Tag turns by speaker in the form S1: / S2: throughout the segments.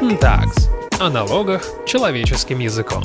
S1: Guten Tags о налогах человеческим языком.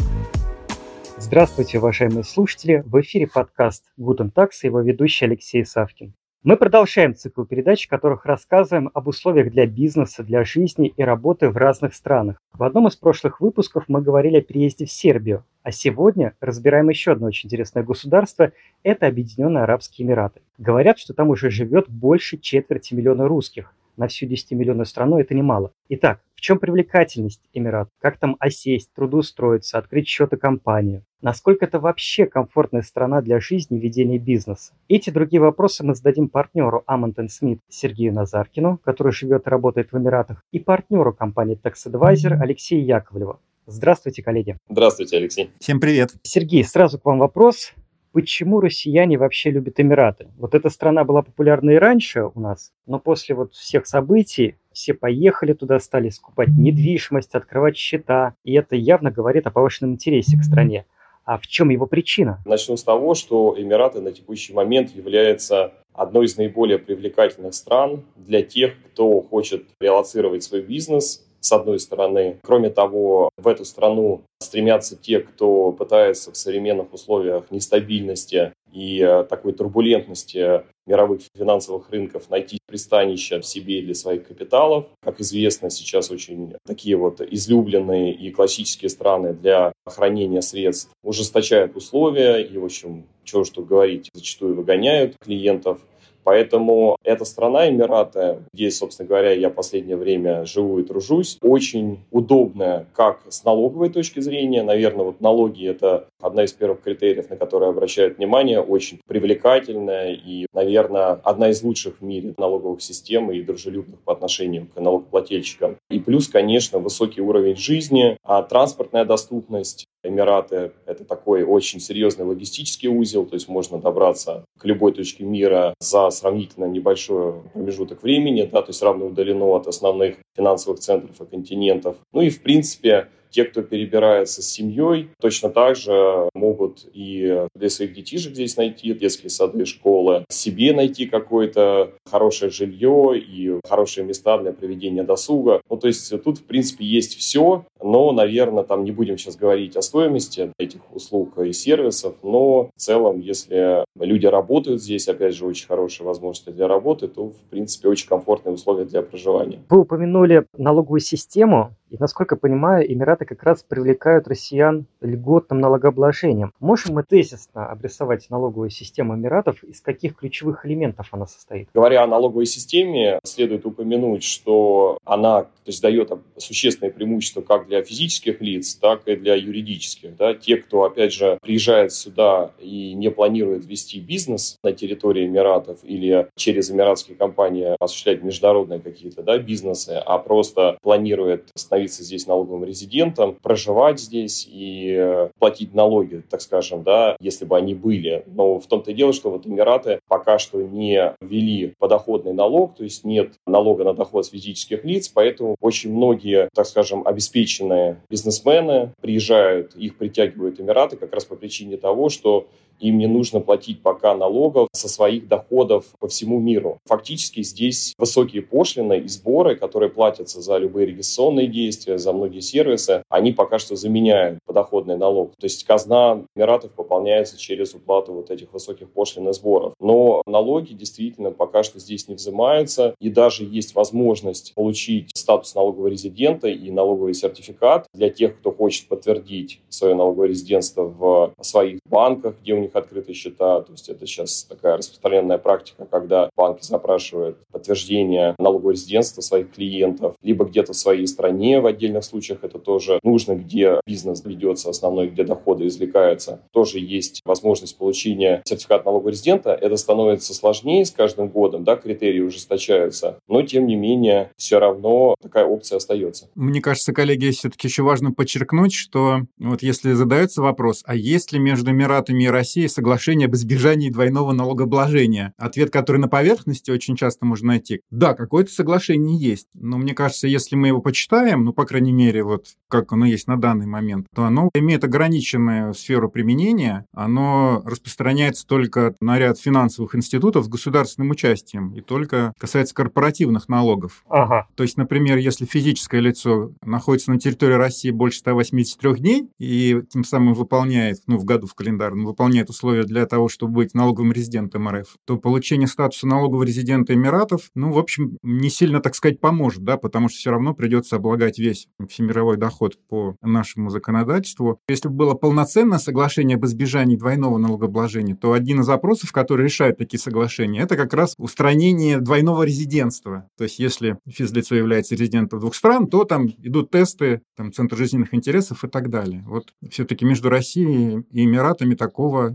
S2: Здравствуйте, уважаемые слушатели! В эфире подкаст Guten Tags и его ведущий Алексей Савкин. Мы продолжаем цикл передач, в которых рассказываем об условиях для бизнеса, для жизни и работы в разных странах. В одном из прошлых выпусков мы говорили о переезде в Сербию, а сегодня разбираем еще одно очень интересное государство – это Объединенные Арабские Эмираты. Говорят, что там уже живет больше четверти миллиона русских – на всю 10-миллионную страну это немало. Итак, чем привлекательность Эмират? Как там осесть, трудоустроиться, открыть счет и компанию? Насколько это вообще комфортная страна для жизни и ведения бизнеса? Эти другие вопросы мы зададим партнеру Амонтон Смит Сергею Назаркину, который живет и работает в Эмиратах, и партнеру компании Tax Advisor Алексею Яковлеву. Здравствуйте, коллеги.
S3: Здравствуйте, Алексей.
S4: Всем привет.
S2: Сергей, сразу к вам вопрос почему россияне вообще любят Эмираты. Вот эта страна была популярна и раньше у нас, но после вот всех событий все поехали туда, стали скупать недвижимость, открывать счета, и это явно говорит о повышенном интересе к стране. А в чем его причина?
S3: Начну с того, что Эмираты на текущий момент является одной из наиболее привлекательных стран для тех, кто хочет релацировать свой бизнес с одной стороны. Кроме того, в эту страну стремятся те, кто пытается в современных условиях нестабильности и э, такой турбулентности мировых финансовых рынков найти пристанище в себе для своих капиталов. Как известно, сейчас очень такие вот излюбленные и классические страны для хранения средств ужесточают условия и, в общем, чего что говорить, зачастую выгоняют клиентов – Поэтому эта страна, Эмираты, где, собственно говоря, я последнее время живу и тружусь, очень удобная как с налоговой точки зрения. Наверное, вот налоги – это одна из первых критериев, на которые обращают внимание, очень привлекательная и, наверное, одна из лучших в мире налоговых систем и дружелюбных по отношению к налогоплательщикам. И плюс, конечно, высокий уровень жизни, а транспортная доступность, Эмираты – это такой очень серьезный логистический узел, то есть можно добраться к любой точке мира за сравнительно небольшой промежуток времени, да, то есть равно удалено от основных финансовых центров и континентов. Ну и, в принципе, те, кто перебирается с семьей, точно так же могут и для своих детишек здесь найти детские сады, школы, себе найти какое-то хорошее жилье и хорошие места для проведения досуга. Ну, то есть тут, в принципе, есть все, но, наверное, там не будем сейчас говорить о стоимости этих услуг и сервисов, но в целом, если люди работают здесь, опять же, очень хорошие возможности для работы, то, в принципе, очень комфортные условия для проживания.
S2: Вы упомянули налоговую систему. И, насколько понимаю, Эмираты как раз привлекают россиян льготным налогообложением. Можем мы тезисно обрисовать налоговую систему Эмиратов, из каких ключевых элементов она состоит?
S3: Говоря о налоговой системе, следует упомянуть, что она то есть, дает существенное преимущество как для физических лиц, так и для юридических. Да? Те, кто, опять же, приезжает сюда и не планирует вести бизнес на территории Эмиратов или через эмиратские компании осуществлять международные какие-то да, бизнесы, а просто планирует становиться здесь налоговым резидентом, проживать здесь и платить налоги, так скажем, да, если бы они были. Но в том-то и дело, что вот Эмираты пока что не ввели подоходный налог, то есть нет налога на доход с физических лиц, поэтому очень многие, так скажем, обеспеченные бизнесмены приезжают, их притягивают Эмираты как раз по причине того, что им не нужно платить пока налогов со своих доходов по всему миру. Фактически здесь высокие пошлины и сборы, которые платятся за любые регистрационные действия, за многие сервисы, они пока что заменяют подоходный налог. То есть казна Эмиратов пополняется через уплату вот этих высоких пошлин и сборов. Но налоги действительно пока что здесь не взимаются, и даже есть возможность получить статус налогового резидента и налоговый сертификат для тех, кто хочет подтвердить свое налоговое резидентство в своих банках, где у них открыты счета. То есть это сейчас такая распространенная практика, когда банки запрашивают подтверждение налогового резидентства своих клиентов, либо где-то в своей стране, в отдельных случаях это тоже нужно, где бизнес ведется основной, где доходы извлекаются. Тоже есть возможность получения сертификата налогового резидента. Это становится сложнее с каждым годом, да, критерии ужесточаются, но тем не менее все равно такая опция остается.
S4: Мне кажется, коллеги, все-таки еще важно подчеркнуть, что вот если задается вопрос, а есть ли между Эмиратами и Россией России соглашение об избежании двойного налогообложения? Ответ, который на поверхности очень часто можно найти. Да, какое-то соглашение есть, но мне кажется, если мы его почитаем, ну, по крайней мере, вот как оно есть на данный момент, то оно имеет ограниченную сферу применения, оно распространяется только на ряд финансовых институтов с государственным участием и только касается корпоративных налогов.
S2: Ага.
S4: То есть, например, если физическое лицо находится на территории России больше 183 дней и тем самым выполняет, ну, в году в календарном, выполняет условия для того, чтобы быть налоговым резидентом РФ, то получение статуса налогового резидента Эмиратов, ну, в общем, не сильно, так сказать, поможет, да, потому что все равно придется облагать весь всемировой доход по нашему законодательству. Если бы было полноценное соглашение об избежании двойного налогообложения, то один из вопросов, который решает такие соглашения, это как раз устранение двойного резидентства. То есть если физлицо является резидентом двух стран, то там идут тесты, там, Центр жизненных интересов и так далее. Вот все-таки между Россией и Эмиратами такого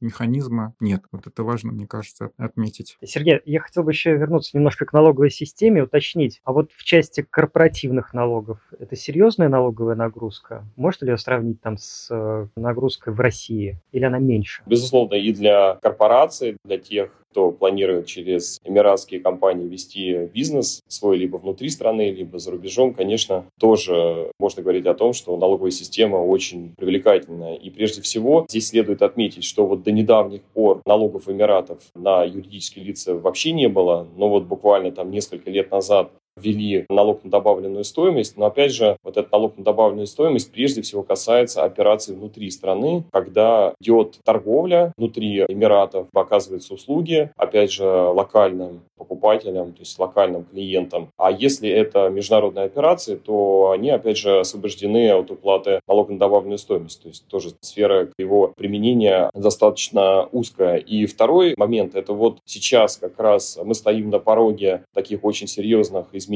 S4: механизма нет. Вот это важно, мне кажется, отметить.
S2: Сергей, я хотел бы еще вернуться немножко к налоговой системе, уточнить. А вот в части корпоративных налогов, это серьезная налоговая нагрузка? Можно ли ее сравнить там с э, нагрузкой в России? Или она меньше?
S3: Безусловно, и для корпораций, для тех, кто планирует через эмиратские компании вести бизнес свой либо внутри страны, либо за рубежом, конечно, тоже можно говорить о том, что налоговая система очень привлекательная. И прежде всего здесь следует отметить, что вот до недавних пор налогов Эмиратов на юридические лица вообще не было, но вот буквально там несколько лет назад ввели налог на добавленную стоимость, но опять же, вот этот налог на добавленную стоимость прежде всего касается операций внутри страны, когда идет торговля внутри Эмиратов, оказываются услуги, опять же, локальным покупателям, то есть локальным клиентам. А если это международные операции, то они, опять же, освобождены от уплаты налога на добавленную стоимость. То есть тоже сфера его применения достаточно узкая. И второй момент, это вот сейчас как раз мы стоим на пороге таких очень серьезных изменений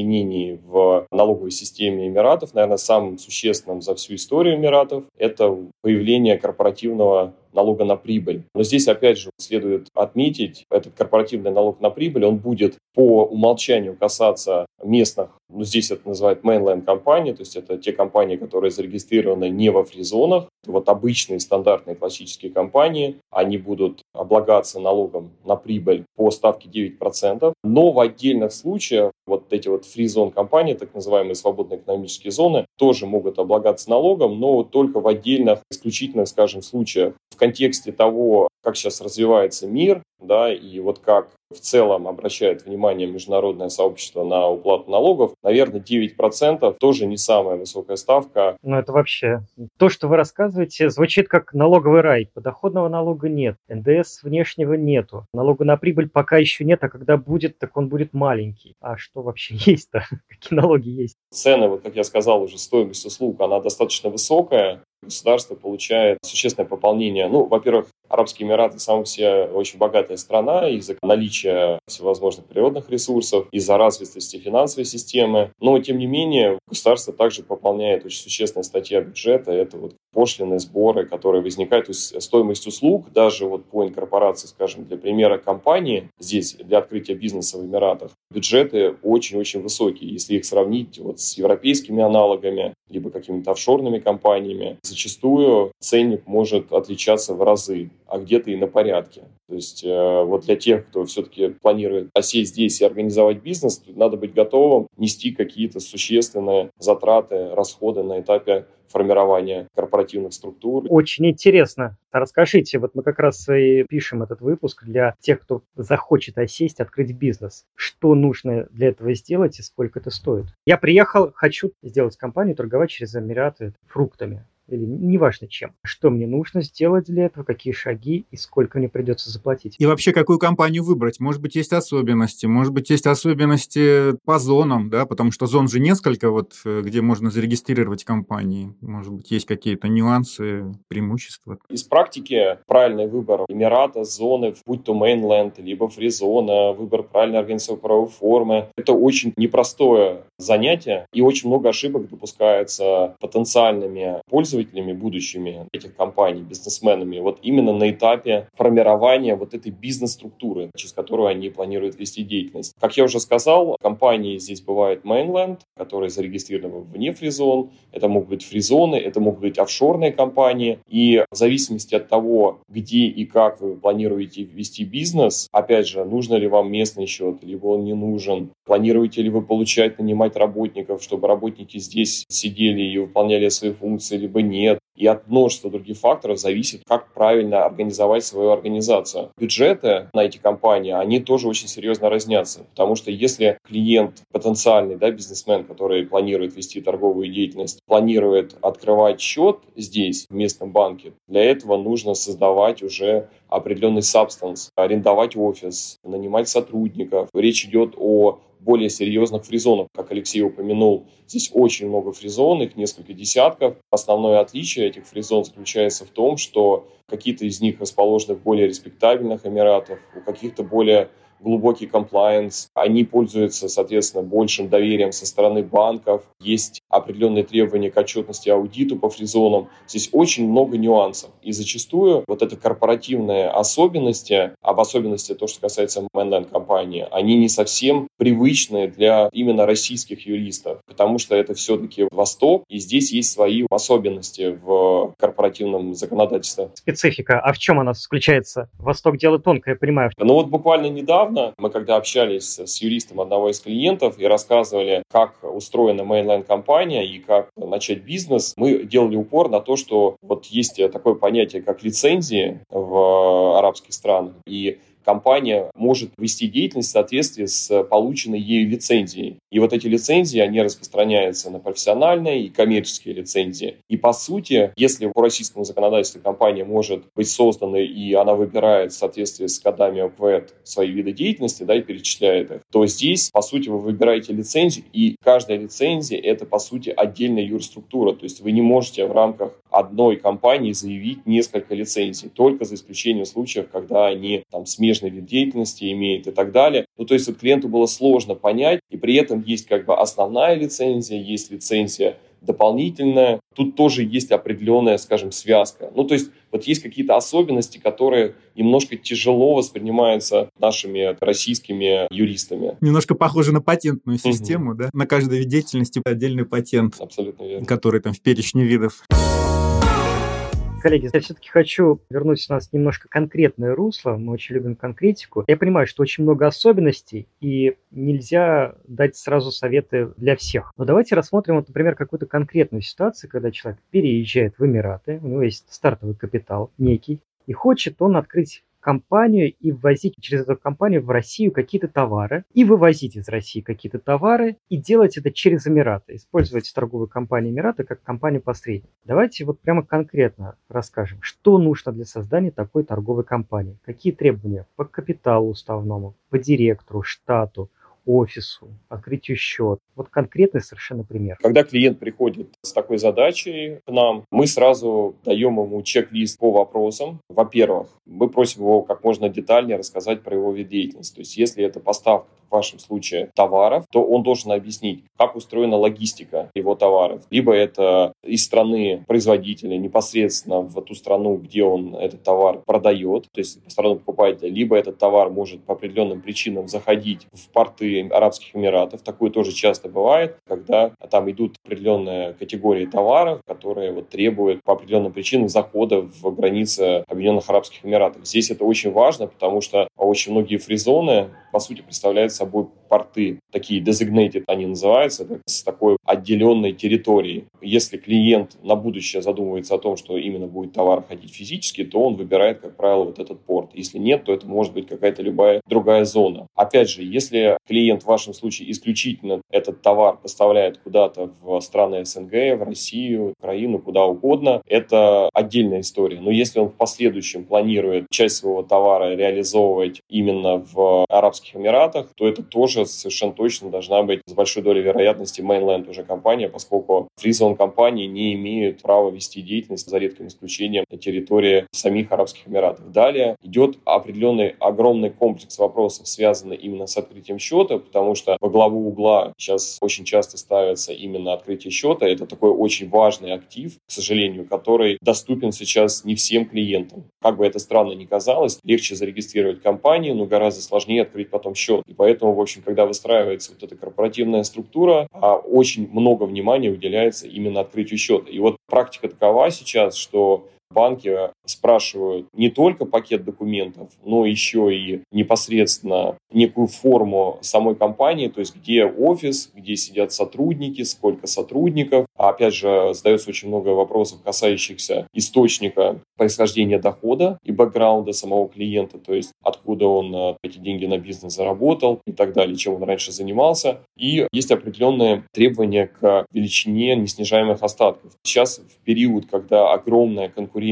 S3: в налоговой системе Эмиратов. Наверное, самым существенным за всю историю Эмиратов это появление корпоративного налога на прибыль. Но здесь, опять же, следует отметить, этот корпоративный налог на прибыль, он будет по умолчанию касаться местных, ну, здесь это называют mainland компании, то есть это те компании, которые зарегистрированы не во фризонах, вот обычные стандартные классические компании, они будут облагаться налогом на прибыль по ставке 9%, но в отдельных случаях вот эти вот фризон компании, так называемые свободные экономические зоны, тоже могут облагаться налогом, но только в отдельных исключительных, скажем, случаях. В контексте того, как сейчас развивается мир, да, и вот как в целом обращает внимание международное сообщество на уплату налогов, наверное, 9% тоже не самая высокая ставка.
S2: Ну, это вообще... То, что вы рассказываете, звучит как налоговый рай. Подоходного налога нет, НДС внешнего нету, налога на прибыль пока еще нет, а когда будет, так он будет маленький. А что вообще есть-то? Какие налоги есть?
S3: Цены, вот как я сказал уже, стоимость услуг, она достаточно высокая, государство получает существенное пополнение. Ну, во-первых, Арабские Эмираты сам все очень богатая страна из-за наличия всевозможных природных ресурсов, из-за развитости финансовой системы. Но, тем не менее, государство также пополняет очень существенная статья бюджета. Это вот пошлины, сборы, которые возникают. То есть стоимость услуг, даже вот по инкорпорации, скажем, для примера компании, здесь для открытия бизнеса в Эмиратах, бюджеты очень-очень высокие. Если их сравнить вот с европейскими аналогами, либо какими-то офшорными компаниями, зачастую ценник может отличаться в разы а где-то и на порядке. То есть э, вот для тех, кто все-таки планирует осесть здесь и организовать бизнес, надо быть готовым нести какие-то существенные затраты, расходы на этапе формирования корпоративных структур.
S2: Очень интересно. Расскажите, вот мы как раз и пишем этот выпуск для тех, кто захочет осесть, открыть бизнес. Что нужно для этого сделать и сколько это стоит? Я приехал, хочу сделать компанию, торговать через Эмираты фруктами или неважно чем. Что мне нужно сделать для этого, какие шаги и сколько мне придется заплатить.
S4: И вообще, какую компанию выбрать? Может быть, есть особенности, может быть, есть особенности по зонам, да, потому что зон же несколько, вот, э, где можно зарегистрировать компании. Может быть, есть какие-то нюансы, преимущества.
S3: Из практики правильный выбор Эмирата, зоны, будь то mainland, либо фризона, выбор правильной организационной правовой формы. Это очень непростое занятие, и очень много ошибок допускается потенциальными пользователями пользователями будущими этих компаний, бизнесменами, вот именно на этапе формирования вот этой бизнес-структуры, через которую они планируют вести деятельность. Как я уже сказал, компании здесь бывают mainland, которые зарегистрированы вне фризон, это могут быть фризоны, это могут быть офшорные компании, и в зависимости от того, где и как вы планируете вести бизнес, опять же, нужно ли вам местный счет, либо он не нужен, планируете ли вы получать, нанимать работников, чтобы работники здесь сидели и выполняли свои функции, либо нет. И от множества других факторов зависит, как правильно организовать свою организацию. Бюджеты на эти компании, они тоже очень серьезно разнятся. Потому что если клиент, потенциальный да, бизнесмен, который планирует вести торговую деятельность, планирует открывать счет здесь, в местном банке, для этого нужно создавать уже определенный сабстанс, арендовать офис, нанимать сотрудников. Речь идет о более серьезных фризонов, как Алексей упомянул. Здесь очень много фризон, их несколько десятков. Основное отличие этих фризон заключается в том, что какие-то из них расположены в более респектабельных эмиратах, у каких-то более глубокий комплайенс, они пользуются, соответственно, большим доверием со стороны банков, есть определенные требования к отчетности аудиту по фризонам. Здесь очень много нюансов. И зачастую вот это корпоративные особенности, об особенности то, что касается mainland компании, они не совсем привычны для именно российских юристов, потому что это все-таки Восток, и здесь есть свои особенности в корпоративном законодательстве.
S2: Специфика. А в чем она заключается? Восток дело тонкое, я понимаю.
S3: Ну вот буквально недавно мы когда общались с юристом одного из клиентов и рассказывали, как устроена mainline-компания и как начать бизнес, мы делали упор на то, что вот есть такое понятие, как лицензии в арабских странах, и компания может вести деятельность в соответствии с полученной ею лицензией. И вот эти лицензии, они распространяются на профессиональные и коммерческие лицензии. И по сути, если по российскому законодательству компания может быть создана и она выбирает в соответствии с кодами ОКВЭД свои виды деятельности, да, и перечисляет их, то здесь, по сути, вы выбираете лицензию, и каждая лицензия — это, по сути, отдельная юрструктура. То есть вы не можете в рамках одной компании заявить несколько лицензий, только за исключением случаев, когда они там смежный вид деятельности имеют и так далее. Ну, то есть вот клиенту было сложно понять, и при этом есть как бы основная лицензия, есть лицензия дополнительная. Тут тоже есть определенная, скажем, связка. Ну, то есть вот есть какие-то особенности, которые немножко тяжело воспринимаются нашими российскими юристами.
S4: Немножко похоже на патентную систему, угу. да? На каждой вид деятельности отдельный патент.
S3: Абсолютно верно.
S4: Который там в перечне видов
S2: коллеги, я все-таки хочу вернуть нас немножко конкретное русло. Мы очень любим конкретику. Я понимаю, что очень много особенностей, и нельзя дать сразу советы для всех. Но давайте рассмотрим, вот, например, какую-то конкретную ситуацию, когда человек переезжает в Эмираты, у него есть стартовый капитал некий, и хочет он открыть компанию и ввозить через эту компанию в Россию какие-то товары, и вывозить из России какие-то товары, и делать это через Эмираты, использовать торговую компанию Эмираты как компанию-посредник. Давайте вот прямо конкретно расскажем, что нужно для создания такой торговой компании, какие требования по капиталу уставному, по директору, штату, офису, открытию счет. Вот конкретный совершенно пример.
S3: Когда клиент приходит с такой задачей к нам, мы сразу даем ему чек-лист по вопросам. Во-первых, мы просим его как можно детальнее рассказать про его вид деятельности. То есть если это поставка, в вашем случае, товаров, то он должен объяснить, как устроена логистика его товаров. Либо это из страны производителя непосредственно в ту страну, где он этот товар продает, то есть страну покупателя, либо этот товар может по определенным причинам заходить в порты Арабских Эмиратов. Такое тоже часто бывает, когда там идут определенные категории товаров, которые вот требуют по определенным причинам захода в границы Объединенных Арабских Эмиратов. Здесь это очень важно, потому что очень многие фризоны, по сути, представляют собой порты, такие designated они называются, так, с такой отделенной территорией. Если клиент на будущее задумывается о том, что именно будет товар ходить физически, то он выбирает, как правило, вот этот порт. Если нет, то это может быть какая-то любая другая зона. Опять же, если клиент в вашем случае исключительно этот товар поставляет куда-то в страны СНГ, в Россию, Украину, куда угодно, это отдельная история. Но если он в последующем планирует часть своего товара реализовывать именно в Арабских Эмиратах, то это тоже тоже совершенно точно должна быть с большой долей вероятности mainland уже компания, поскольку фризон компании не имеют права вести деятельность, за редким исключением, на территории самих Арабских Эмиратов. Далее идет определенный огромный комплекс вопросов, связанный именно с открытием счета, потому что во главу угла сейчас очень часто ставится именно открытие счета. Это такой очень важный актив, к сожалению, который доступен сейчас не всем клиентам. Как бы это странно ни казалось, легче зарегистрировать компанию, но гораздо сложнее открыть потом счет. И поэтому, в общем, когда выстраивается вот эта корпоративная структура, а очень много внимания уделяется именно открытию счета. И вот практика такова сейчас, что банки спрашивают не только пакет документов, но еще и непосредственно некую форму самой компании, то есть где офис, где сидят сотрудники, сколько сотрудников. А опять же, задается очень много вопросов, касающихся источника происхождения дохода и бэкграунда самого клиента, то есть откуда он э, эти деньги на бизнес заработал и так далее, чем он раньше занимался. И есть определенные требования к величине неснижаемых остатков. Сейчас в период, когда огромная конкуренция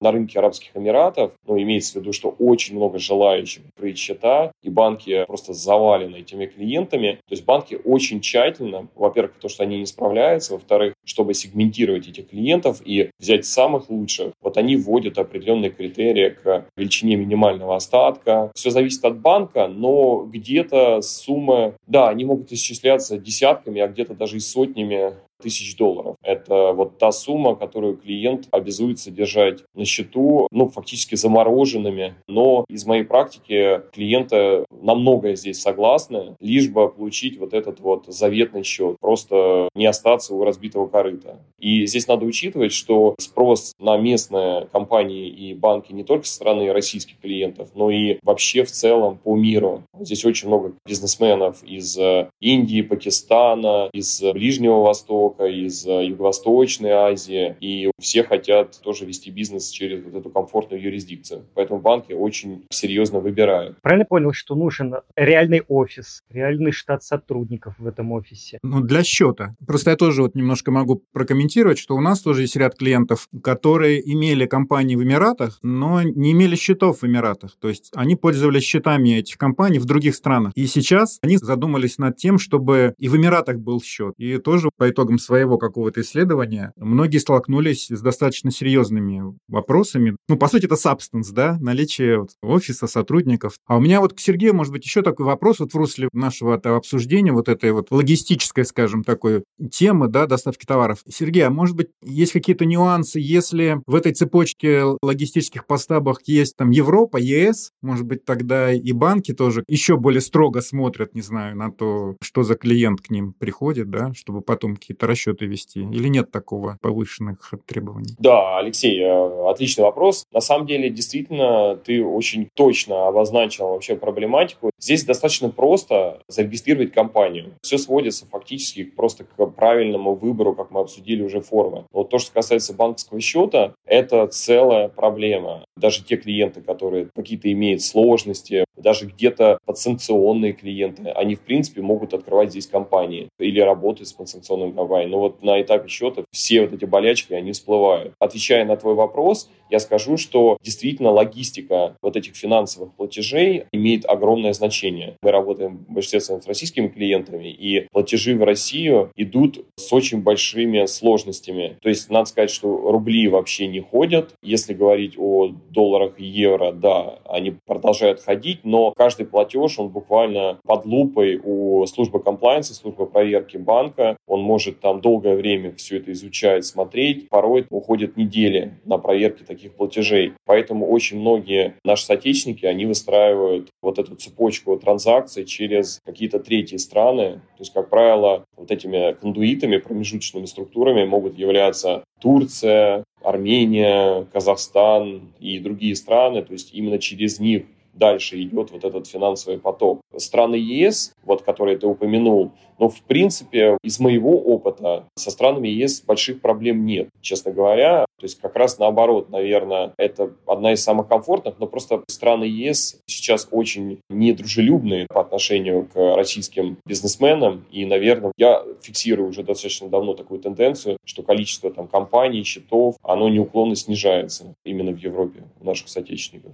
S3: на рынке Арабских Эмиратов, ну, имеется в виду, что очень много желающих открыть счета, и банки просто завалены этими клиентами. То есть банки очень тщательно, во-первых, потому что они не справляются, во-вторых, чтобы сегментировать этих клиентов и взять самых лучших, вот они вводят определенные критерии к величине минимального остатка. Все зависит от банка, но где-то суммы, да, они могут исчисляться десятками, а где-то даже и сотнями тысяч долларов. Это вот та сумма, которую клиент обязуется держать на счету, ну, фактически замороженными. Но из моей практики клиенты на многое здесь согласны, лишь бы получить вот этот вот заветный счет, просто не остаться у разбитого корыта. И здесь надо учитывать, что спрос на местные компании и банки не только со стороны российских клиентов, но и вообще в целом по миру. Здесь очень много бизнесменов из Индии, Пакистана, из Ближнего Востока, Востока, из э, Юго-Восточной Азии, и все хотят тоже вести бизнес через вот эту комфортную юрисдикцию. Поэтому банки очень серьезно выбирают.
S2: Правильно понял, что нужен реальный офис, реальный штат сотрудников в этом офисе?
S4: Ну, для счета. Просто я тоже вот немножко могу прокомментировать, что у нас тоже есть ряд клиентов, которые имели компании в Эмиратах, но не имели счетов в Эмиратах. То есть они пользовались счетами этих компаний в других странах. И сейчас они задумались над тем, чтобы и в Эмиратах был счет. И тоже по итогам своего какого-то исследования многие столкнулись с достаточно серьезными вопросами. Ну, по сути, это substance, да, наличие вот офиса, сотрудников. А у меня вот к Сергею, может быть, еще такой вопрос вот в русле нашего обсуждения вот этой вот логистической, скажем, такой темы, да, доставки товаров. Сергей, а может быть, есть какие-то нюансы, если в этой цепочке логистических поставок есть там Европа, ЕС, может быть, тогда и банки тоже еще более строго смотрят, не знаю, на то, что за клиент к ним приходит, да, чтобы потом какие-то расчеты вести? Или нет такого повышенных требований?
S3: Да, Алексей, э, отличный вопрос. На самом деле, действительно, ты очень точно обозначил вообще проблематику. Здесь достаточно просто зарегистрировать компанию. Все сводится фактически просто к правильному выбору, как мы обсудили уже формы. Но то, что касается банковского счета, это целая проблема. Даже те клиенты, которые какие-то имеют сложности, даже где-то подсанкционные клиенты, они, в принципе, могут открывать здесь компании или работать с подсанкционными компаниями. Но вот на этапе счета все вот эти болячки, они всплывают. Отвечая на твой вопрос, я скажу, что действительно логистика вот этих финансовых платежей имеет огромное значение. Мы работаем в большинстве с российскими клиентами, и платежи в Россию идут с очень большими сложностями. То есть надо сказать, что рубли вообще не ходят. Если говорить о долларах и евро, да, они продолжают ходить, но каждый платеж, он буквально под лупой у службы комплайенса, службы проверки банка, он может там долгое время все это изучать, смотреть. Порой уходят недели на проверки таких платежей. Поэтому очень многие наши соотечественники, они выстраивают вот эту цепочку транзакций через какие-то третьи страны. То есть, как правило, вот этими кондуитами, промежуточными структурами могут являться Турция, Армения, Казахстан и другие страны. То есть именно через них дальше идет вот этот финансовый поток. Страны ЕС, вот которые ты упомянул, но в принципе из моего опыта со странами ЕС больших проблем нет, честно говоря. То есть как раз наоборот, наверное, это одна из самых комфортных, но просто страны ЕС сейчас очень недружелюбные по отношению к российским бизнесменам. И, наверное, я фиксирую уже достаточно давно такую тенденцию, что количество там компаний, счетов, оно неуклонно снижается именно в Европе у наших соотечественников.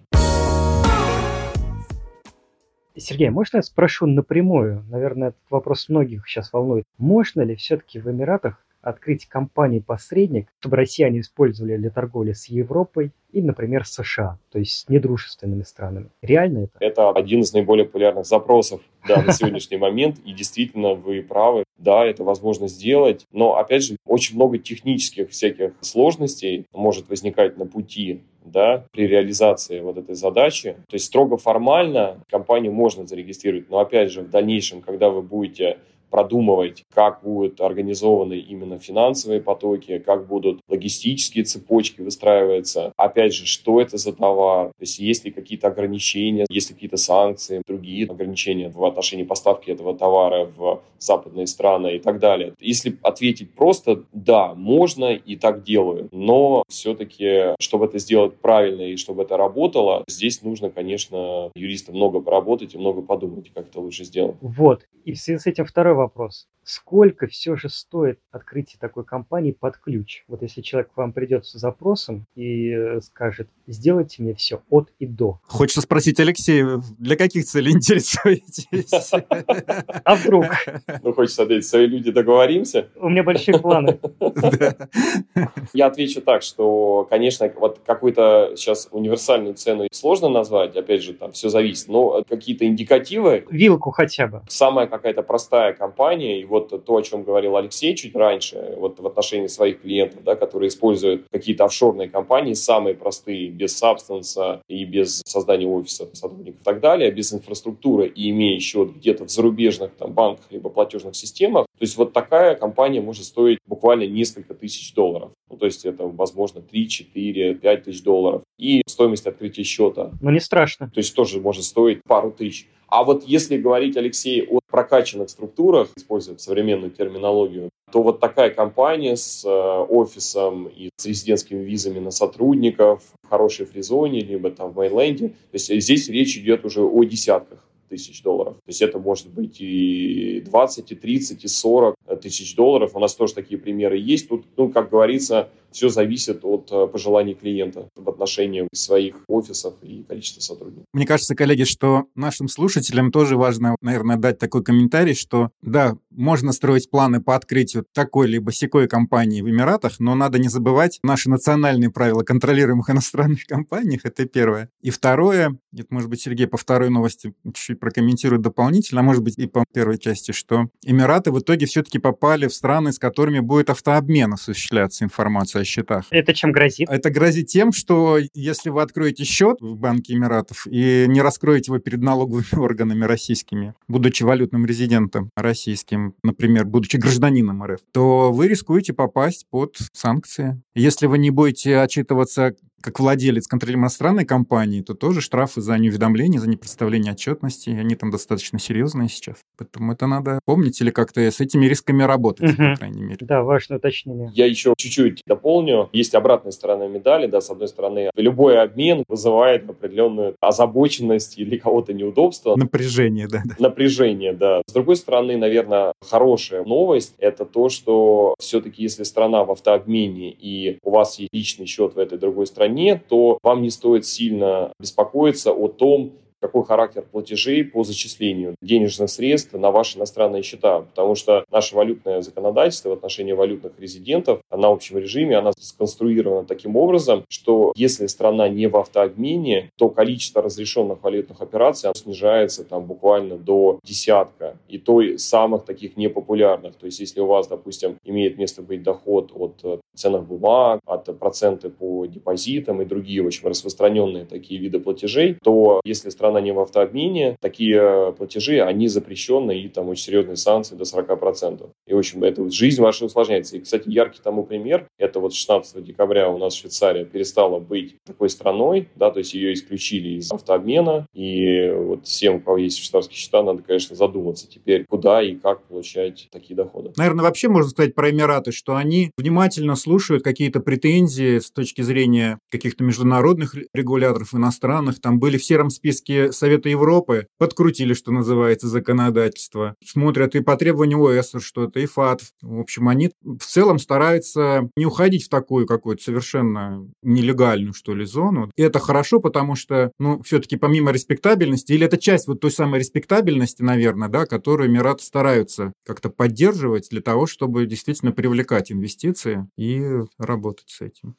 S2: Сергей, можно я спрошу напрямую? Наверное, этот вопрос многих сейчас волнует. Можно ли все-таки в Эмиратах открыть компанию-посредник, чтобы россияне использовали для торговли с Европой и, например, США, то есть с недружественными странами. Реально это?
S3: Это один из наиболее популярных запросов да, на сегодняшний момент, и действительно вы правы, да, это возможно сделать, но, опять же, очень много технических всяких сложностей может возникать на пути да, при реализации вот этой задачи. То есть строго формально компанию можно зарегистрировать, но опять же в дальнейшем, когда вы будете продумывать, как будут организованы именно финансовые потоки, как будут логистические цепочки выстраиваться. Опять же, что это за товар, то есть есть ли какие-то ограничения, есть ли какие-то санкции, другие ограничения в отношении поставки этого товара в западные страны и так далее. Если ответить просто, да, можно и так делаю, но все-таки, чтобы это сделать правильно и чтобы это работало, здесь нужно, конечно, юристам много поработать и много подумать, как это лучше сделать.
S2: Вот. И в связи с этим второй вопрос. Сколько все же стоит открытие такой компании под ключ? Вот если человек к вам придет с запросом и э, скажет, сделайте мне все от и до.
S4: Хочется спросить, Алексей, для каких целей интересуетесь?
S2: А вдруг?
S3: Ну, хочется ответить, свои люди договоримся.
S2: У меня большие планы.
S3: Я отвечу так, что, конечно, вот какую-то сейчас универсальную цену сложно назвать, опять же, там все зависит, но какие-то индикативы.
S2: Вилку хотя бы.
S3: Самая какая-то простая компания, и вот то, о чем говорил Алексей чуть раньше, вот в отношении своих клиентов, да, которые используют какие-то офшорные компании, самые простые, без сабстанса и без создания офиса сотрудников и так далее, без инфраструктуры и имея счет где-то в зарубежных там, банках либо платежных системах, то есть вот такая компания может стоить буквально несколько тысяч долларов. Ну, то есть это, возможно, 3, 4, 5 тысяч долларов. И стоимость открытия счета.
S2: Ну, не страшно.
S3: То есть тоже может стоить пару тысяч. А вот если говорить, Алексей, о прокачанных структурах, используя современную терминологию, то вот такая компания с э, офисом и с резидентскими визами на сотрудников в хорошей фризоне, либо там в Мейнленде, то есть здесь речь идет уже о десятках тысяч долларов. То есть это может быть и 20, и 30, и 40 тысяч долларов. У нас тоже такие примеры есть. Тут, ну, как говорится, все зависит от э, пожеланий клиента в отношении своих офисов и количества сотрудников.
S4: Мне кажется, коллеги, что нашим слушателям тоже важно, наверное, дать такой комментарий, что да, можно строить планы по открытию такой либо секой компании в Эмиратах, но надо не забывать наши национальные правила контролируемых иностранных компаниях, это первое. И второе, это, может быть, Сергей по второй новости чуть-чуть прокомментирует дополнительно, а может быть и по первой части, что Эмираты в итоге все-таки попали в страны, с которыми будет автообмен осуществляться информация о счетах.
S2: Это чем грозит?
S4: Это грозит тем, что если вы откроете счет в Банке Эмиратов и не раскроете его перед налоговыми органами российскими, будучи валютным резидентом российским, например, будучи гражданином РФ, то вы рискуете попасть под санкции. Если вы не будете отчитываться как владелец контролируемой иностранной компании, то тоже штрафы за неуведомление, за непредставление отчетности, они там достаточно серьезные сейчас. Поэтому это надо помнить или как-то с этими рисками работать, угу. по крайней мере.
S2: Да, важное уточнение.
S3: Я еще чуть-чуть дополню. Есть обратная сторона медали, да, с одной стороны, любой обмен вызывает определенную озабоченность или кого-то неудобство.
S4: Напряжение, да, да.
S3: Напряжение, да. С другой стороны, наверное, хорошая новость – это то, что все-таки если страна в автообмене и у вас есть личный счет в этой другой стране, стране, то вам не стоит сильно беспокоиться о том, какой характер платежей по зачислению денежных средств на ваши иностранные счета, потому что наше валютное законодательство в отношении валютных резидентов на общем режиме, она сконструирована таким образом, что если страна не в автообмене, то количество разрешенных валютных операций снижается там буквально до десятка, и то самых таких непопулярных. То есть если у вас, допустим, имеет место быть доход от э, ценных бумаг, от проценты по депозитам и другие очень распространенные такие виды платежей, то если страна страна не в автообмене, такие э, платежи, они запрещены, и там очень серьезные санкции до 40%. И, в общем, это жизнь ваша усложняется. И, кстати, яркий тому пример, это вот 16 декабря у нас Швейцария перестала быть такой страной, да, то есть ее исключили из автообмена, и вот всем, у кого есть швейцарские счета, надо, конечно, задуматься теперь, куда и как получать такие доходы.
S4: Наверное, вообще можно сказать про Эмираты, что они внимательно слушают какие-то претензии с точки зрения каких-то международных регуляторов, иностранных. Там были в сером списке Комиссии Совета Европы подкрутили, что называется, законодательство. Смотрят и по требованию ОС что-то, и ФАТ. В общем, они в целом стараются не уходить в такую какую-то совершенно нелегальную, что ли, зону. И это хорошо, потому что, ну, все-таки помимо респектабельности, или это часть вот той самой респектабельности, наверное, да, которую Эмираты стараются как-то поддерживать для того, чтобы действительно привлекать инвестиции и работать с этим.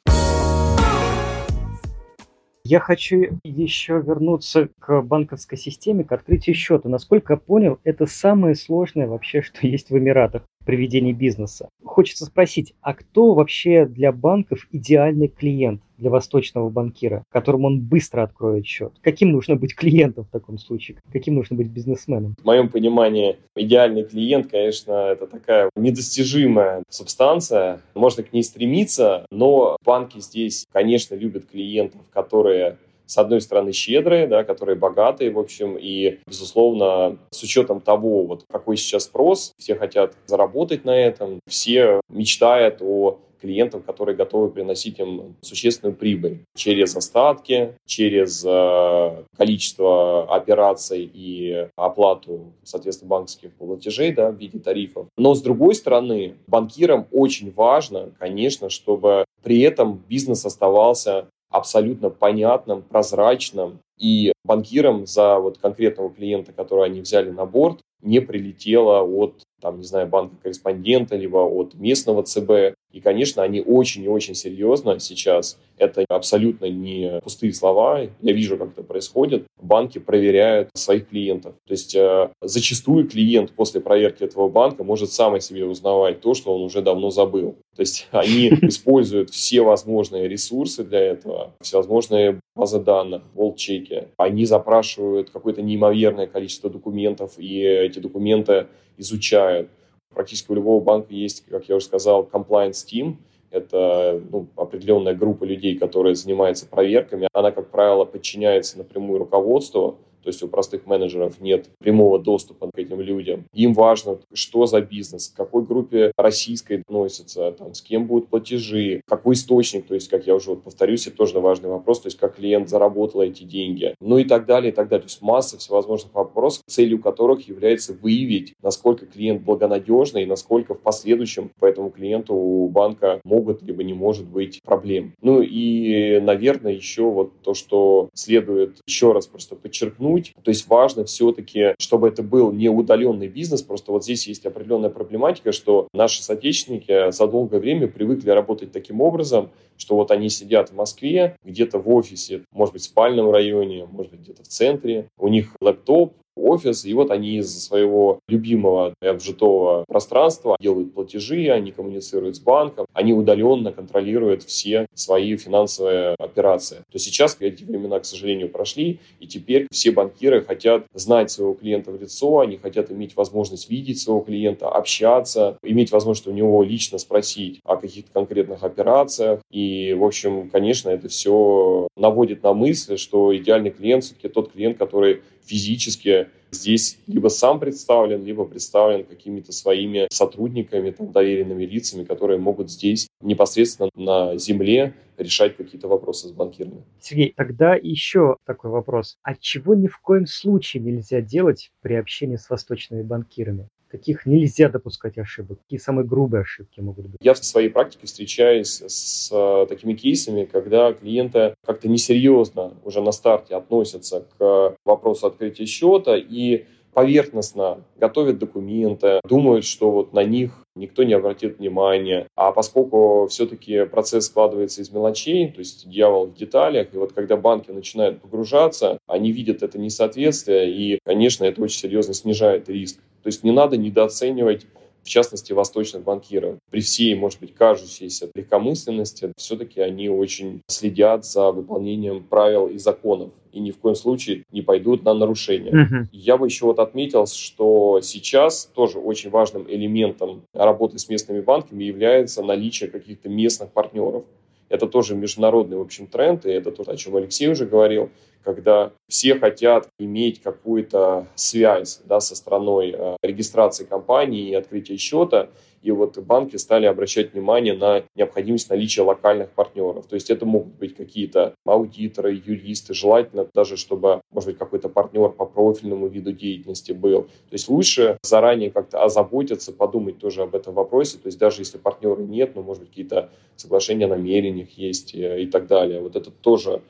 S2: Я хочу еще вернуться к банковской системе, к открытию счета. Насколько я понял, это самое сложное вообще, что есть в Эмиратах при ведении бизнеса. Хочется спросить, а кто вообще для банков идеальный клиент для восточного банкира, которому он быстро откроет счет? Каким нужно быть клиентом в таком случае? Каким нужно быть бизнесменом?
S3: В моем понимании, идеальный клиент, конечно, это такая недостижимая субстанция. Можно к ней стремиться, но банки здесь, конечно, любят клиентов, которые с одной стороны, щедрые, да, которые богатые, в общем, и, безусловно, с учетом того, вот какой сейчас спрос, все хотят заработать на этом, все мечтают о клиентам, которые готовы приносить им существенную прибыль через остатки, через э, количество операций и оплату, соответственно, банковских платежей да, в виде тарифов. Но, с другой стороны, банкирам очень важно, конечно, чтобы при этом бизнес оставался абсолютно понятным, прозрачным, и банкирам за вот конкретного клиента, которого они взяли на борт, не прилетело от, там, не знаю, банка-корреспондента, либо от местного ЦБ. И, конечно, они очень и очень серьезно сейчас, это абсолютно не пустые слова, я вижу, как это происходит, банки проверяют своих клиентов. То есть э, зачастую клиент после проверки этого банка может сам о себе узнавать то, что он уже давно забыл. То есть они используют все возможные ресурсы для этого, всевозможные базы данных, волчеки. Они запрашивают какое-то неимоверное количество документов, и эти документы изучают. Практически у любого банка есть, как я уже сказал, compliance team. Это ну, определенная группа людей, которая занимается проверками. Она, как правило, подчиняется напрямую руководству, то есть у простых менеджеров нет прямого доступа к этим людям. Им важно, что за бизнес, к какой группе российской относится, там, с кем будут платежи, какой источник, то есть, как я уже вот повторюсь, это тоже важный вопрос, то есть, как клиент заработал эти деньги, ну и так далее, и так далее. То есть, масса всевозможных вопросов, целью которых является выявить, насколько клиент благонадежный и насколько в последующем по этому клиенту у банка могут либо не может быть проблем. Ну и, наверное, еще вот то, что следует еще раз просто подчеркнуть, подчеркнуть. То есть важно все-таки, чтобы это был не удаленный бизнес. Просто вот здесь есть определенная проблематика, что наши соотечественники за долгое время привыкли работать таким образом, что вот они сидят в Москве, где-то в офисе, может быть, в спальном районе, может быть, где-то в центре. У них лэптоп, офис, и вот они из своего любимого обжитого пространства делают платежи, они коммуницируют с банком, они удаленно контролируют все свои финансовые операции. То сейчас эти времена, к сожалению, прошли, и теперь все банкиры хотят знать своего клиента в лицо, они хотят иметь возможность видеть своего клиента, общаться, иметь возможность у него лично спросить о каких-то конкретных операциях. И, в общем, конечно, это все наводит на мысль, что идеальный клиент все-таки тот клиент, который физически здесь либо сам представлен, либо представлен какими-то своими сотрудниками, там, доверенными лицами, которые могут здесь непосредственно на земле решать какие-то вопросы с банкирами.
S2: Сергей, тогда еще такой вопрос. А чего ни в коем случае нельзя делать при общении с восточными банкирами? Каких нельзя допускать ошибок, какие самые грубые ошибки могут быть?
S3: Я в своей практике встречаюсь с э, такими кейсами, когда клиенты как-то несерьезно уже на старте относятся к вопросу открытия счета и поверхностно готовят документы, думают, что вот на них никто не обратит внимания. А поскольку все-таки процесс складывается из мелочей, то есть дьявол в деталях, и вот когда банки начинают погружаться, они видят это несоответствие, и, конечно, это очень серьезно снижает риск. То есть не надо недооценивать в частности, восточных банкиров. При всей, может быть, кажущейся легкомысленности, все-таки они очень следят за выполнением правил и законов и ни в коем случае не пойдут на нарушения. Uh-huh. Я бы еще вот отметил, что сейчас тоже очень важным элементом работы с местными банками является наличие каких-то местных партнеров. Это тоже международный, в общем, тренд, и это то, о чем Алексей уже говорил, когда все хотят иметь какую-то связь да, со страной э, регистрации компании и открытия счета, и вот банки стали обращать внимание на необходимость наличия локальных партнеров. То есть это могут быть какие-то аудиторы, юристы, желательно даже, чтобы, может быть, какой-то партнер по профильному виду деятельности был. То есть лучше заранее как-то озаботиться, подумать тоже об этом вопросе. То есть даже если партнера нет, ну, может быть, какие-то соглашения о намерениях есть э, и так далее. Вот это тоже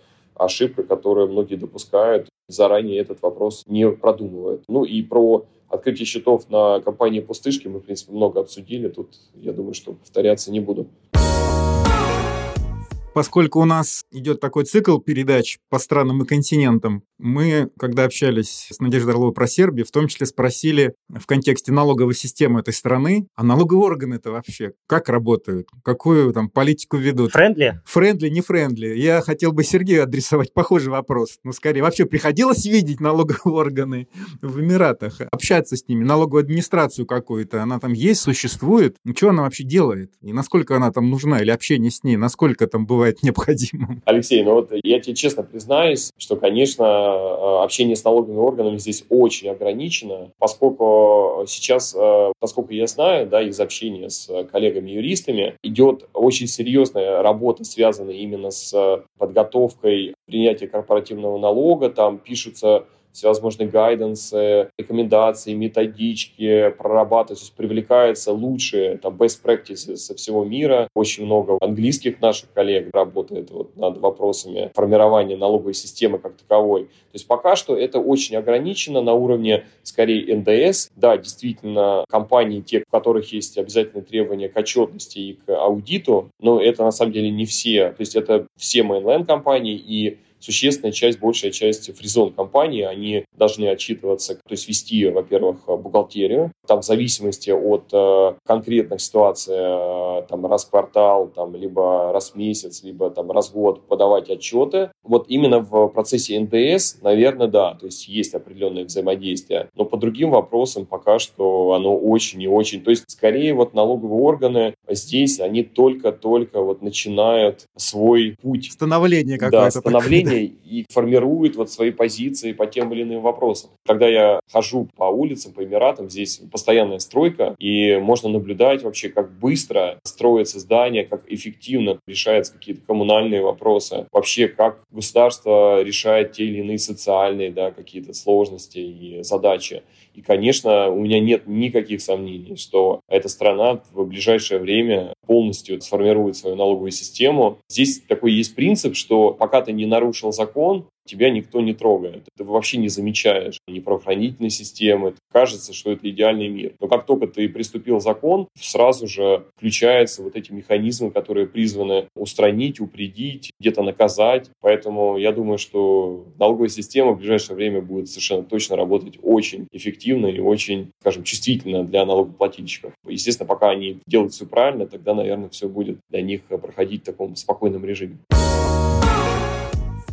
S3: ошибка, которую многие допускают, заранее этот вопрос не продумывают. Ну и про открытие счетов на компании «Пустышки» мы, в принципе, много обсудили. Тут, я думаю, что повторяться не буду.
S4: Поскольку у нас идет такой цикл передач по странам и континентам, мы, когда общались с Надеждой Орловой про Сербию, в том числе спросили в контексте налоговой системы этой страны, а налоговые органы это вообще как работают? Какую там политику ведут?
S2: Friendly?
S4: Friendly, не friendly. Я хотел бы Сергею адресовать похожий вопрос. Ну, скорее, вообще приходилось видеть налоговые органы в Эмиратах, общаться с ними, налоговую администрацию какую-то, она там есть, существует? Ну, что она вообще делает? И насколько она там нужна? Или общение с ней, насколько там бывает необходимым?
S3: Алексей, ну вот я тебе честно признаюсь, что, конечно, Э, общение с налоговыми органами здесь очень ограничено, поскольку сейчас, э, насколько я знаю, да, из общения с коллегами-юристами, идет очень серьезная работа, связанная именно с подготовкой принятия корпоративного налога, там пишутся всевозможные гайденсы, рекомендации, методички прорабатываются, то есть привлекаются лучшие там, best practices со всего мира. Очень много английских наших коллег работает вот над вопросами формирования налоговой системы как таковой. То есть пока что это очень ограничено на уровне скорее НДС. Да, действительно, компании, те, у которых есть обязательные требования к отчетности и к аудиту, но это на самом деле не все. То есть это все mainland компании и существенная часть, большая часть фризон компании, они должны отчитываться, то есть вести, во-первых, бухгалтерию, там в зависимости от э, конкретных ситуаций, э, там раз в квартал, там либо раз в месяц, либо там раз в год подавать отчеты. Вот именно в процессе НДС, наверное, да, то есть есть определенное взаимодействие, но по другим вопросам пока что оно очень и очень, то есть скорее вот налоговые органы здесь, они только-только вот начинают свой путь.
S4: Становление какое-то.
S3: Да, становление мнение и формирует вот свои позиции по тем или иным вопросам. Когда я хожу по улицам, по Эмиратам, здесь постоянная стройка, и можно наблюдать вообще, как быстро строятся здания, как эффективно решаются какие-то коммунальные вопросы, вообще как государство решает те или иные социальные да, какие-то сложности и задачи. И, конечно, у меня нет никаких сомнений, что эта страна в ближайшее время полностью сформирует свою налоговую систему. Здесь такой есть принцип, что пока ты не нарушил закон, тебя никто не трогает. Ты вообще не замечаешь ни правоохранительной системы. Кажется, что это идеальный мир. Но как только ты приступил закон, сразу же включаются вот эти механизмы, которые призваны устранить, упредить, где-то наказать. Поэтому я думаю, что налоговая система в ближайшее время будет совершенно точно работать очень эффективно и очень, скажем, чувствительно для налогоплательщиков. Естественно, пока они делают все правильно, тогда, наверное, все будет для них проходить в таком спокойном режиме.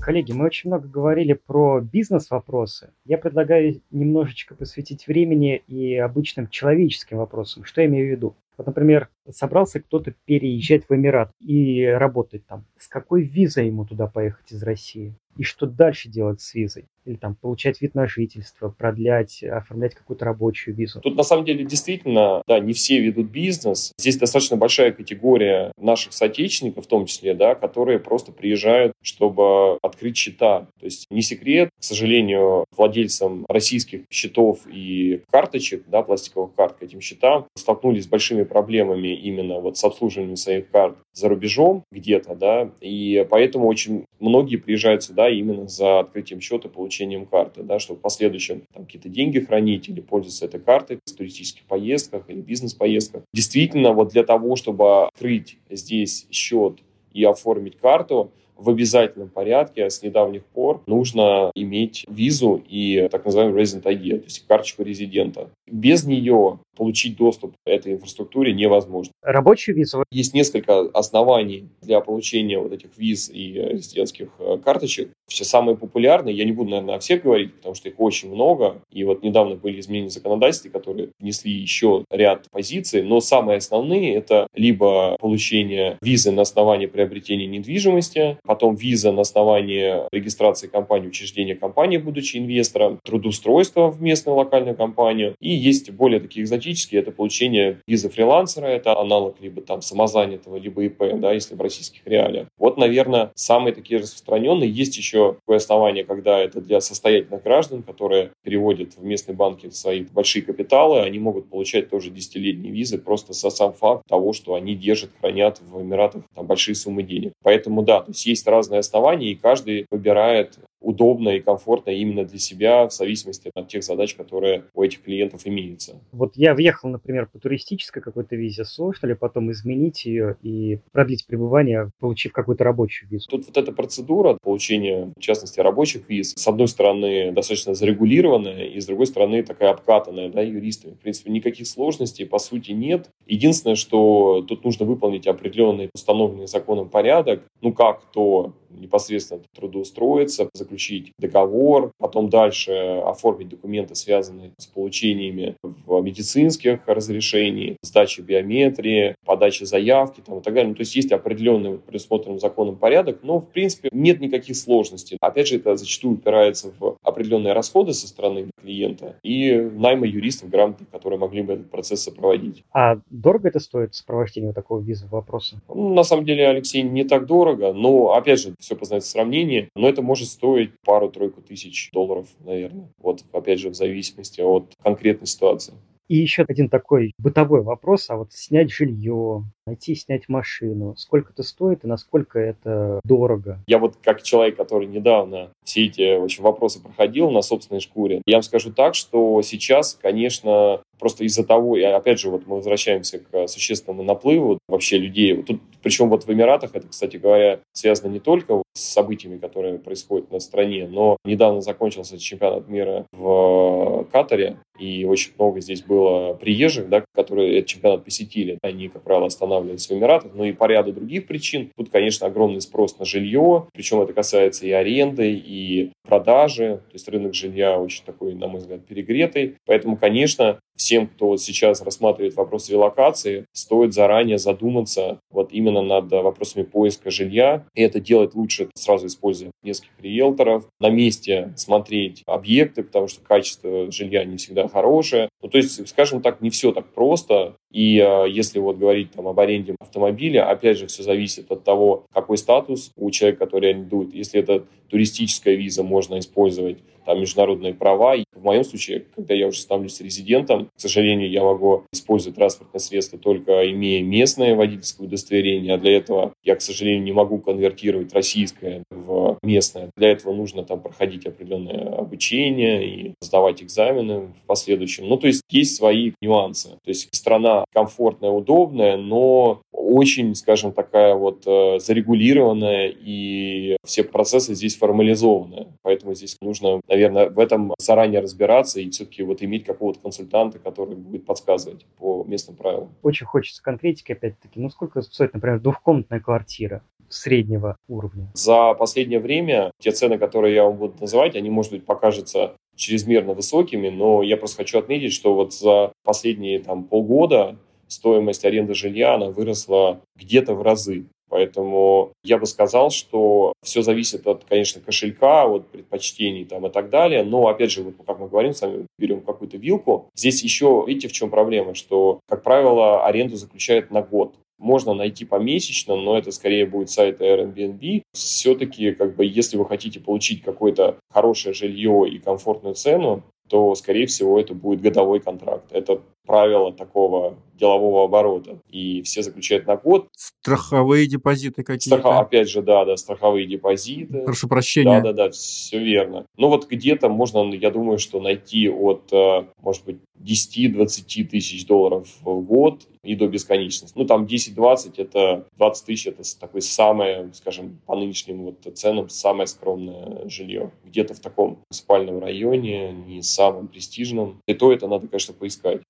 S2: Коллеги, мы очень много говорили про бизнес-вопросы. Я предлагаю немножечко посвятить времени и обычным человеческим вопросам. Что я имею в виду? Вот, например, собрался кто-то переезжать в Эмират и работать там. С какой визой ему туда поехать из России? И что дальше делать с визой? Или там получать вид на жительство, продлять, оформлять какую-то рабочую визу?
S3: Тут на самом деле действительно, да, не все ведут бизнес. Здесь достаточно большая категория наших соотечественников, в том числе, да, которые просто приезжают, чтобы открыть счета. То есть не секрет, к сожалению, владельцам российских счетов и карточек, да, пластиковых карт к этим счетам столкнулись с большими проблемами именно вот с обслуживанием своих карт за рубежом где-то, да, и поэтому очень многие приезжают сюда именно за открытием счета, получением карты, да, чтобы в последующем там какие-то деньги хранить или пользоваться этой картой в туристических поездках или бизнес-поездках. Действительно, вот для того, чтобы открыть здесь счет и оформить карту, в обязательном порядке с недавних пор нужно иметь визу и так называемый resident ID, то есть карточку резидента. Без нее получить доступ к этой инфраструктуре невозможно.
S2: Рабочую визу?
S3: Есть несколько оснований для получения вот этих виз и резидентских э, карточек. Все самые популярные, я не буду, наверное, о всех говорить, потому что их очень много. И вот недавно были изменения законодательства, которые внесли еще ряд позиций. Но самые основные – это либо получение визы на основании приобретения недвижимости, потом виза на основании регистрации компании, учреждения компании, будучи инвестором, трудоустройство в местную локальную компанию. И есть более такие экзотические, это получение визы фрилансера, это аналог либо там самозанятого, либо ИП, да, если в российских реалиях. Вот, наверное, самые такие распространенные. Есть еще такое основание, когда это для состоятельных граждан, которые переводят в местные банки свои большие капиталы, они могут получать тоже десятилетние визы просто со сам факт того, что они держат, хранят в Эмиратах там большие суммы денег. Поэтому да, то есть есть разные основания, и каждый выбирает удобно и комфортно именно для себя в зависимости от тех задач, которые у этих клиентов имеются.
S2: Вот я въехал, например, по туристической какой-то визе, сложно ли потом изменить ее и продлить пребывание, получив какую-то рабочую визу?
S3: Тут вот эта процедура получения, в частности, рабочих виз, с одной стороны, достаточно зарегулированная, и с другой стороны, такая обкатанная да, юристами. В принципе, никаких сложностей, по сути, нет. Единственное, что тут нужно выполнить определенный установленный законом порядок, ну как то непосредственно трудоустроиться, заключить договор, потом дальше оформить документы, связанные с получениями в медицинских разрешений, сдачей биометрии, подачей заявки там, и так далее. Ну, то есть есть определенный предусмотренный законом порядок, но в принципе нет никаких сложностей. Опять же, это зачастую упирается в определенные расходы со стороны клиента и найма юристов грамотных, которые могли бы этот процесс сопроводить.
S2: А дорого это стоит сопровождение такого визового вопроса?
S3: Ну, на самом деле, Алексей, не так дорого, но опять же, все познается в сравнении, но это может стоить пару-тройку тысяч долларов, наверное. Вот, опять же, в зависимости от конкретной ситуации.
S2: И еще один такой бытовой вопрос, а вот снять жилье, найти снять машину, сколько это стоит и насколько это дорого?
S3: Я вот как человек, который недавно все эти очень вопросы проходил на собственной шкуре, я вам скажу так, что сейчас, конечно, просто из-за того, и опять же, вот мы возвращаемся к существенному наплыву вообще людей. Вот тут, причем вот в Эмиратах это, кстати говоря, связано не только с событиями, которые происходят на стране, но недавно закончился чемпионат мира в Катаре, и очень много здесь было приезжих, да, которые этот чемпионат посетили. Они, как правило, останавливались в Эмиратах, но и по ряду других причин. Тут, конечно, огромный спрос на жилье, причем это касается и аренды, и продажи. То есть рынок жилья очень такой, на мой взгляд, перегретый. Поэтому, конечно, всем, кто вот сейчас рассматривает вопрос релокации, стоит заранее задуматься вот именно над вопросами поиска жилья. И это делать лучше сразу используя нескольких риэлторов, на месте смотреть объекты, потому что качество жилья не всегда хорошее. Ну, то есть, скажем так, не все так просто. И э, если вот говорить там об аренде автомобиля, опять же, все зависит от того, какой статус у человека, который арендует. Если это туристическая виза, можно использовать там международные права. И в моем случае, когда я уже становлюсь резидентом, к сожалению, я могу использовать транспортное средство только имея местное водительское удостоверение, а для этого я, к сожалению, не могу конвертировать российское в местное. Для этого нужно там проходить определенное обучение и сдавать экзамены в последующем. Ну, то есть есть свои нюансы. То есть страна комфортная, удобная, но очень, скажем, такая вот э, зарегулированная, и все процессы здесь формализованы. Поэтому здесь нужно, наверное, в этом заранее разбираться и все-таки вот иметь какого-то консультанта, который будет подсказывать по местным правилам.
S2: Очень хочется конкретики, опять-таки. Ну, сколько стоит, например, двухкомнатная квартира? среднего уровня?
S3: За последнее время те цены, которые я вам буду называть, они, может быть, покажутся чрезмерно высокими, но я просто хочу отметить, что вот за последние там, полгода стоимость аренды жилья, она выросла где-то в разы. Поэтому я бы сказал, что все зависит от, конечно, кошелька, от предпочтений там и так далее. Но, опять же, вот как мы говорим, сами берем какую-то вилку. Здесь еще, видите, в чем проблема, что, как правило, аренду заключают на год. Можно найти помесячно, но это скорее будет сайт Airbnb. Все-таки, как бы, если вы хотите получить какое-то хорошее жилье и комфортную цену, то, скорее всего, это будет годовой контракт. Это правила такого делового оборота. И все заключают на год.
S4: Страховые депозиты какие-то? Страх...
S3: Опять же, да, да, страховые депозиты.
S4: Прошу прощения.
S3: Да, да, да, все верно. Ну вот где-то можно, я думаю, что найти от, э, может быть, 10-20 тысяч долларов в год и до бесконечности. Ну, там 10-20, это 20 тысяч, это такое самое, скажем, по нынешним вот ценам, самое скромное жилье. Где-то в таком спальном районе, не самом престижном. И то это надо, конечно, поискать.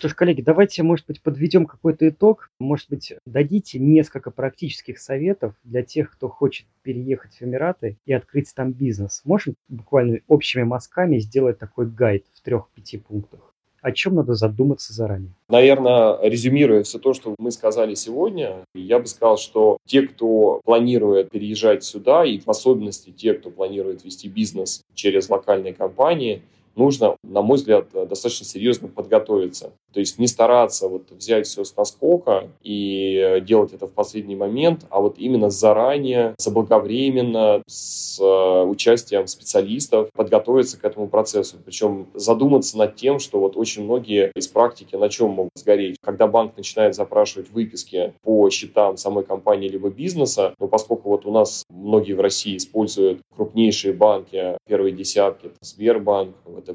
S2: Что ж, коллеги, давайте, может быть, подведем какой-то итог. Может быть, дадите несколько практических советов для тех, кто хочет переехать в Эмираты и открыть там бизнес. Можем буквально общими мазками сделать такой гайд в трех-пяти пунктах? о чем надо задуматься заранее?
S3: Наверное, резюмируя все то, что мы сказали сегодня, я бы сказал, что те, кто планирует переезжать сюда, и в особенности те, кто планирует вести бизнес через локальные компании, нужно, на мой взгляд, достаточно серьезно подготовиться. То есть не стараться вот взять все с наскока и делать это в последний момент, а вот именно заранее, заблаговременно, с э, участием специалистов подготовиться к этому процессу. Причем задуматься над тем, что вот очень многие из практики на чем могут сгореть. Когда банк начинает запрашивать выписки по счетам самой компании либо бизнеса, но поскольку вот у нас многие в России используют крупнейшие банки, первые десятки, Сбербанк, ВТБ,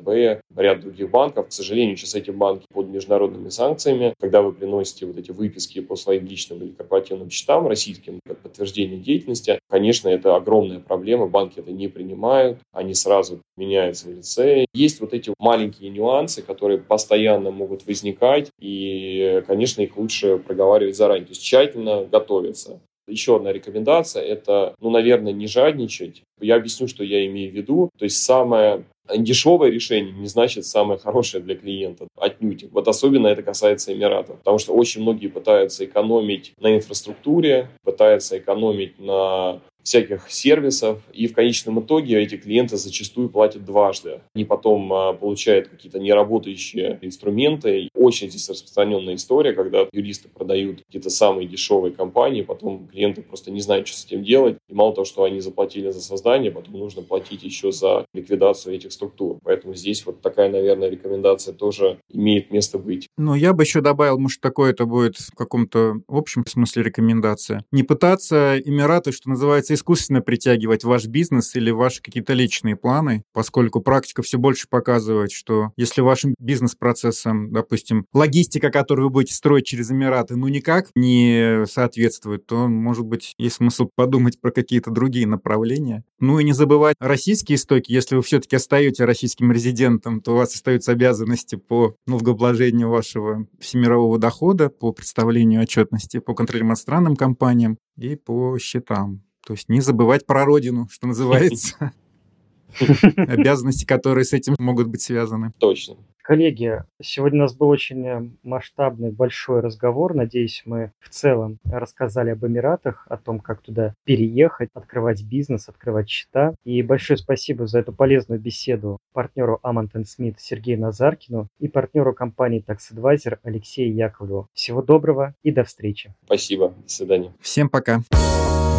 S3: ряд других банков, к сожалению, сейчас эти банки под международным международными санкциями, когда вы приносите вот эти выписки по своим личным или корпоративным счетам российским как подтверждение деятельности, конечно, это огромная проблема, банки это не принимают, они сразу меняются в лице. Есть вот эти маленькие нюансы, которые постоянно могут возникать, и, конечно, их лучше проговаривать заранее, то есть тщательно готовиться. Еще одна рекомендация – это, ну, наверное, не жадничать. Я объясню, что я имею в виду. То есть самое Дешевое решение не значит самое хорошее для клиента. Отнюдь. Вот особенно это касается Эмиратов. Потому что очень многие пытаются экономить на инфраструктуре, пытаются экономить на всяких сервисов, и в конечном итоге эти клиенты зачастую платят дважды. Они потом а, получают какие-то неработающие инструменты. Очень здесь распространенная история, когда юристы продают какие-то самые дешевые компании, потом клиенты просто не знают, что с этим делать. И мало того, что они заплатили за создание, потом нужно платить еще за ликвидацию этих структур. Поэтому здесь вот такая, наверное, рекомендация тоже имеет место быть.
S4: Ну, я бы еще добавил, может, такое это будет в каком-то общем смысле рекомендация. Не пытаться Эмираты, что называется, искусственно притягивать ваш бизнес или ваши какие-то личные планы, поскольку практика все больше показывает, что если вашим бизнес-процессам, допустим, логистика, которую вы будете строить через Эмираты, ну никак не соответствует, то, может быть, есть смысл подумать про какие-то другие направления. Ну и не забывать российские истоки. Если вы все-таки остаете российским резидентом, то у вас остаются обязанности по налогообложению вашего всемирового дохода, по представлению отчетности по контролям иностранным компаниям и по счетам. То есть не забывать про родину, что называется. Обязанности, которые с этим могут быть связаны.
S3: Точно.
S2: Коллеги, сегодня у нас был очень масштабный, большой разговор. Надеюсь, мы в целом рассказали об Эмиратах, о том, как туда переехать, открывать бизнес, открывать счета. И большое спасибо за эту полезную беседу партнеру Амантон Смит Сергею Назаркину и партнеру компании Tax Advisor Алексею Яковлеву. Всего доброго и до встречи.
S3: Спасибо. До свидания.
S4: Всем пока. Пока.